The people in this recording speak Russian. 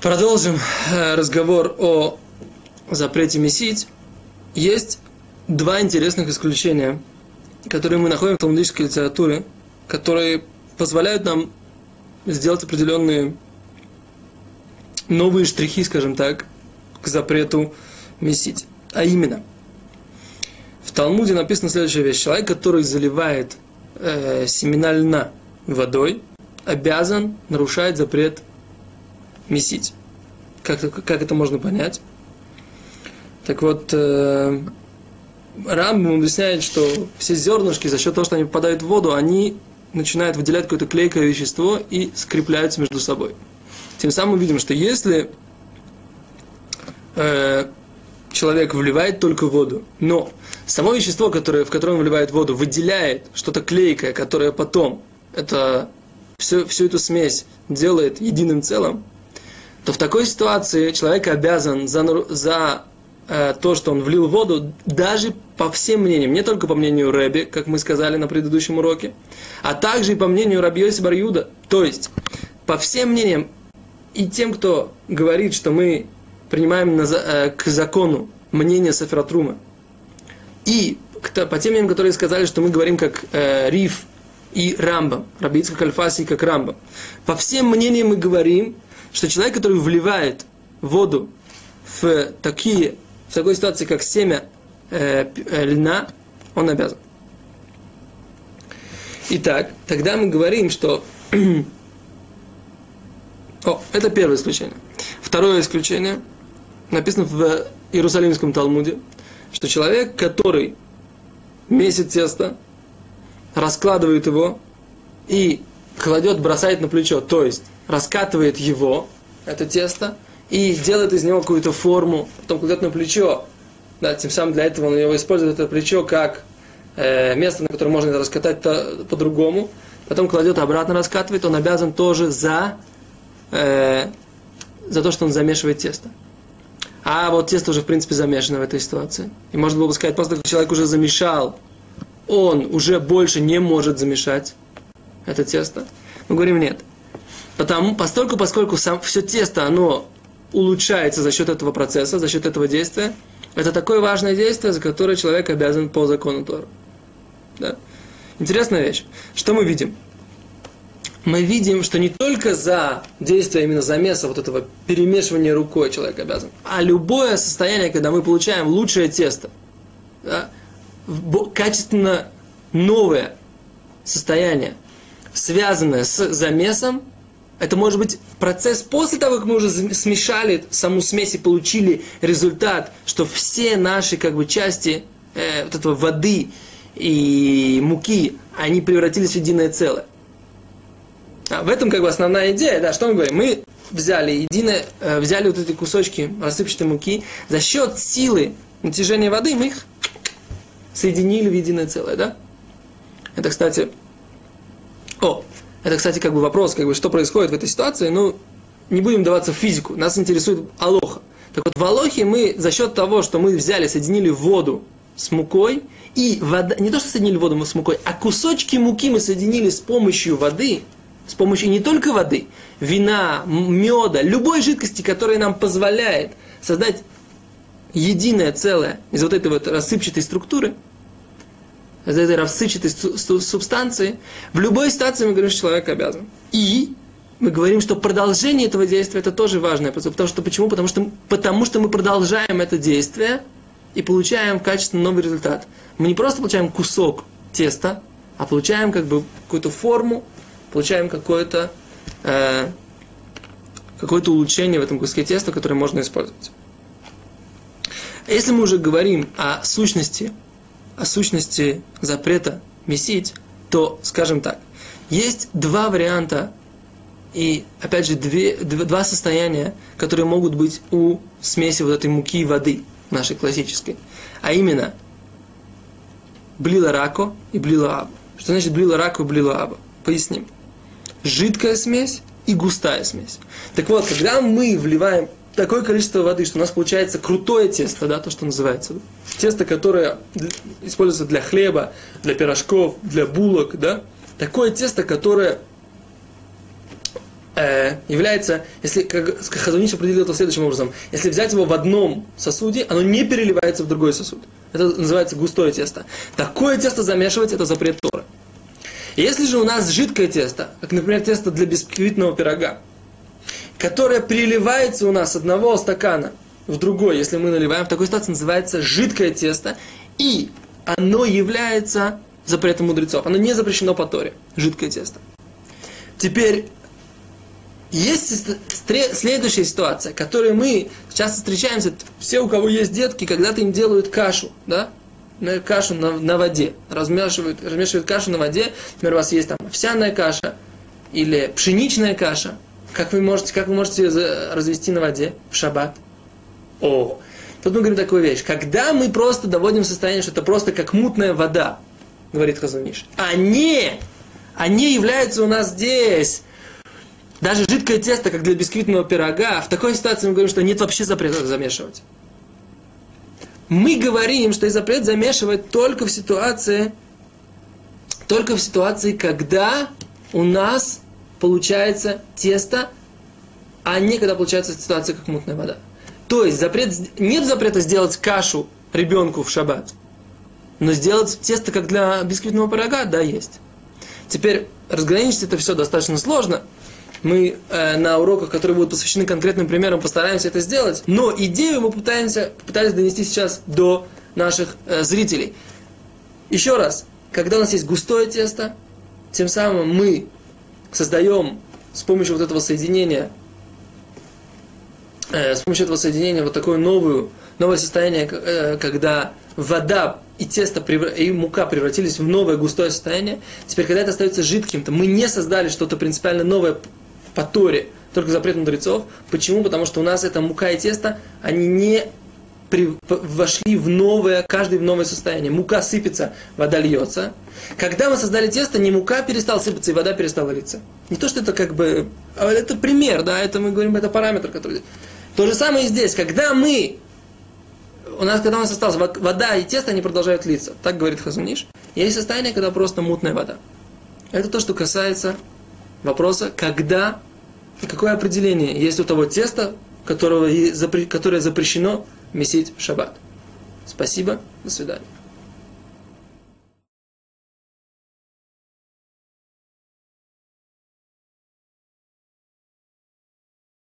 Продолжим э, разговор о запрете месить. Есть два интересных исключения, которые мы находим в талмудической литературе, которые позволяют нам сделать определенные новые штрихи, скажем так, к запрету месить. А именно, в Талмуде написана следующая вещь. Человек, который заливает э, семена льна водой, обязан нарушать запрет месить. Как, как это можно понять? Так вот, э, Рамбам объясняет, что все зернышки, за счет того, что они попадают в воду, они начинают выделять какое-то клейкое вещество и скрепляются между собой. Тем самым мы видим, что если э, человек вливает только воду, но само вещество, которое, в которое он вливает воду, выделяет что-то клейкое, которое потом это, всю, всю эту смесь делает единым целым, то в такой ситуации человек обязан за, за э, то, что он влил воду, даже по всем мнениям, не только по мнению Рэби, как мы сказали на предыдущем уроке, а также и по мнению Раби Йоси Барюда. То есть, по всем мнениям, и тем, кто говорит, что мы принимаем на, э, к закону мнение Сафератрума, и к, по тем мнениям, которые сказали, что мы говорим как э, Риф и Рамбам, Рабицка Кальфаси как Рамбам, по всем мнениям мы говорим, что человек, который вливает воду в такие, в такой ситуации, как семя э, э, льна, он обязан. Итак, тогда мы говорим, что... О, это первое исключение. Второе исключение написано в Иерусалимском Талмуде, что человек, который месит тесто, раскладывает его и кладет, бросает на плечо, то есть раскатывает его, это тесто, и делает из него какую-то форму, потом кладет на плечо, да, тем самым для этого он его использует это плечо как э, место, на котором можно это раскатать по-другому, потом кладет обратно, раскатывает, он обязан тоже за, э, за то, что он замешивает тесто. А вот тесто уже, в принципе, замешано в этой ситуации. И можно было бы сказать, после того, как человек уже замешал, он уже больше не может замешать это тесто. Мы говорим, нет. Потому, постольку, поскольку сам, все тесто, оно улучшается за счет этого процесса, за счет этого действия, это такое важное действие, за которое человек обязан по закону Тора. Да? Интересная вещь. Что мы видим? Мы видим, что не только за действие именно замеса, вот этого перемешивания рукой человек обязан, а любое состояние, когда мы получаем лучшее тесто, да, качественно новое состояние, связанное с замесом, это может быть процесс после того, как мы уже смешали саму смесь и получили результат, что все наши как бы части э, вот этого воды и муки, они превратились в единое целое. А в этом как бы основная идея, да, что мы говорим? Мы взяли единое, э, взяли вот эти кусочки рассыпчатой муки, за счет силы натяжения воды мы их соединили в единое целое, да? Это, кстати, о, это, кстати, как бы вопрос, как бы, что происходит в этой ситуации. Ну, не будем даваться в физику. Нас интересует алоха. Так вот, в алохе мы за счет того, что мы взяли, соединили воду с мукой, и вода, не то, что соединили воду с мукой, а кусочки муки мы соединили с помощью воды, с помощью не только воды, вина, меда, любой жидкости, которая нам позволяет создать единое целое из вот этой вот рассыпчатой структуры – из этой рассыпчатой субстанции, в любой ситуации мы говорим, что человек обязан. И мы говорим, что продолжение этого действия это тоже важное. Потому что почему? Потому что, потому что мы продолжаем это действие и получаем качественно новый результат. Мы не просто получаем кусок теста, а получаем как бы какую-то форму, получаем какое-то э, какое-то улучшение в этом куске теста, которое можно использовать. Если мы уже говорим о сущности о сущности запрета месить, то, скажем так, есть два варианта и, опять же, две, два состояния, которые могут быть у смеси вот этой муки и воды нашей классической. А именно, блила рако и блила аба. Что значит блила рако и блила аба? Поясним. Жидкая смесь и густая смесь. Так вот, когда мы вливаем такое количество воды, что у нас получается крутое тесто, да, то, что называется. Тесто, которое используется для хлеба, для пирожков, для булок, да. Такое тесто, которое э, является, если как Хазуниш определил это следующим образом, если взять его в одном сосуде, оно не переливается в другой сосуд. Это называется густое тесто. Такое тесто замешивать это запрет Тора. Если же у нас жидкое тесто, как, например, тесто для бисквитного пирога, которое переливается у нас одного стакана в другой, если мы наливаем, в такой ситуации называется жидкое тесто, и оно является запретом мудрецов. Оно не запрещено по Торе, жидкое тесто. Теперь, есть следующая ситуация, которой мы часто встречаемся, все, у кого есть детки, когда-то им делают кашу, да, кашу на, на воде, размешивают, размешивают кашу на воде, например, у вас есть там овсяная каша или пшеничная каша, как вы можете, как вы можете ее развести на воде в шаббат? О, тут мы говорим такую вещь. Когда мы просто доводим состояние, что это просто как мутная вода, говорит Хазуниш, они, они являются у нас здесь даже жидкое тесто, как для бисквитного пирога, в такой ситуации мы говорим, что нет вообще запрета замешивать. Мы говорим, что есть запрет замешивать только в ситуации, только в ситуации, когда у нас получается тесто, а не когда получается ситуация, как мутная вода. То есть запрет, нет запрета сделать кашу ребенку в шаббат, но сделать тесто, как для бисквитного пирога, да, есть. Теперь разграничить это все достаточно сложно. Мы э, на уроках, которые будут посвящены конкретным примерам, постараемся это сделать. Но идею мы пытаемся, пытались донести сейчас до наших э, зрителей. Еще раз, когда у нас есть густое тесто, тем самым мы создаем с помощью вот этого соединения, э, с помощью этого соединения вот такое новую, новое состояние, э, когда вода и тесто и мука превратились в новое густое состояние. Теперь, когда это остается жидким, то мы не создали что-то принципиально новое по Торе, только запрет мудрецов. Почему? Потому что у нас это мука и тесто, они не при, вошли в новое, каждый в новое состояние. Мука сыпется, вода льется. Когда мы создали тесто, не мука перестала сыпаться, и вода перестала литься. Не то, что это как бы... А это пример, да, это мы говорим, это параметр, который... То же самое и здесь. Когда мы... У нас, когда у нас осталась вода и тесто, они продолжают литься. Так говорит Хазуниш. Есть состояние, когда просто мутная вода. Это то, что касается вопроса, когда и какое определение есть у того теста, которого, которое запрещено месить в шаббат. Спасибо, до свидания.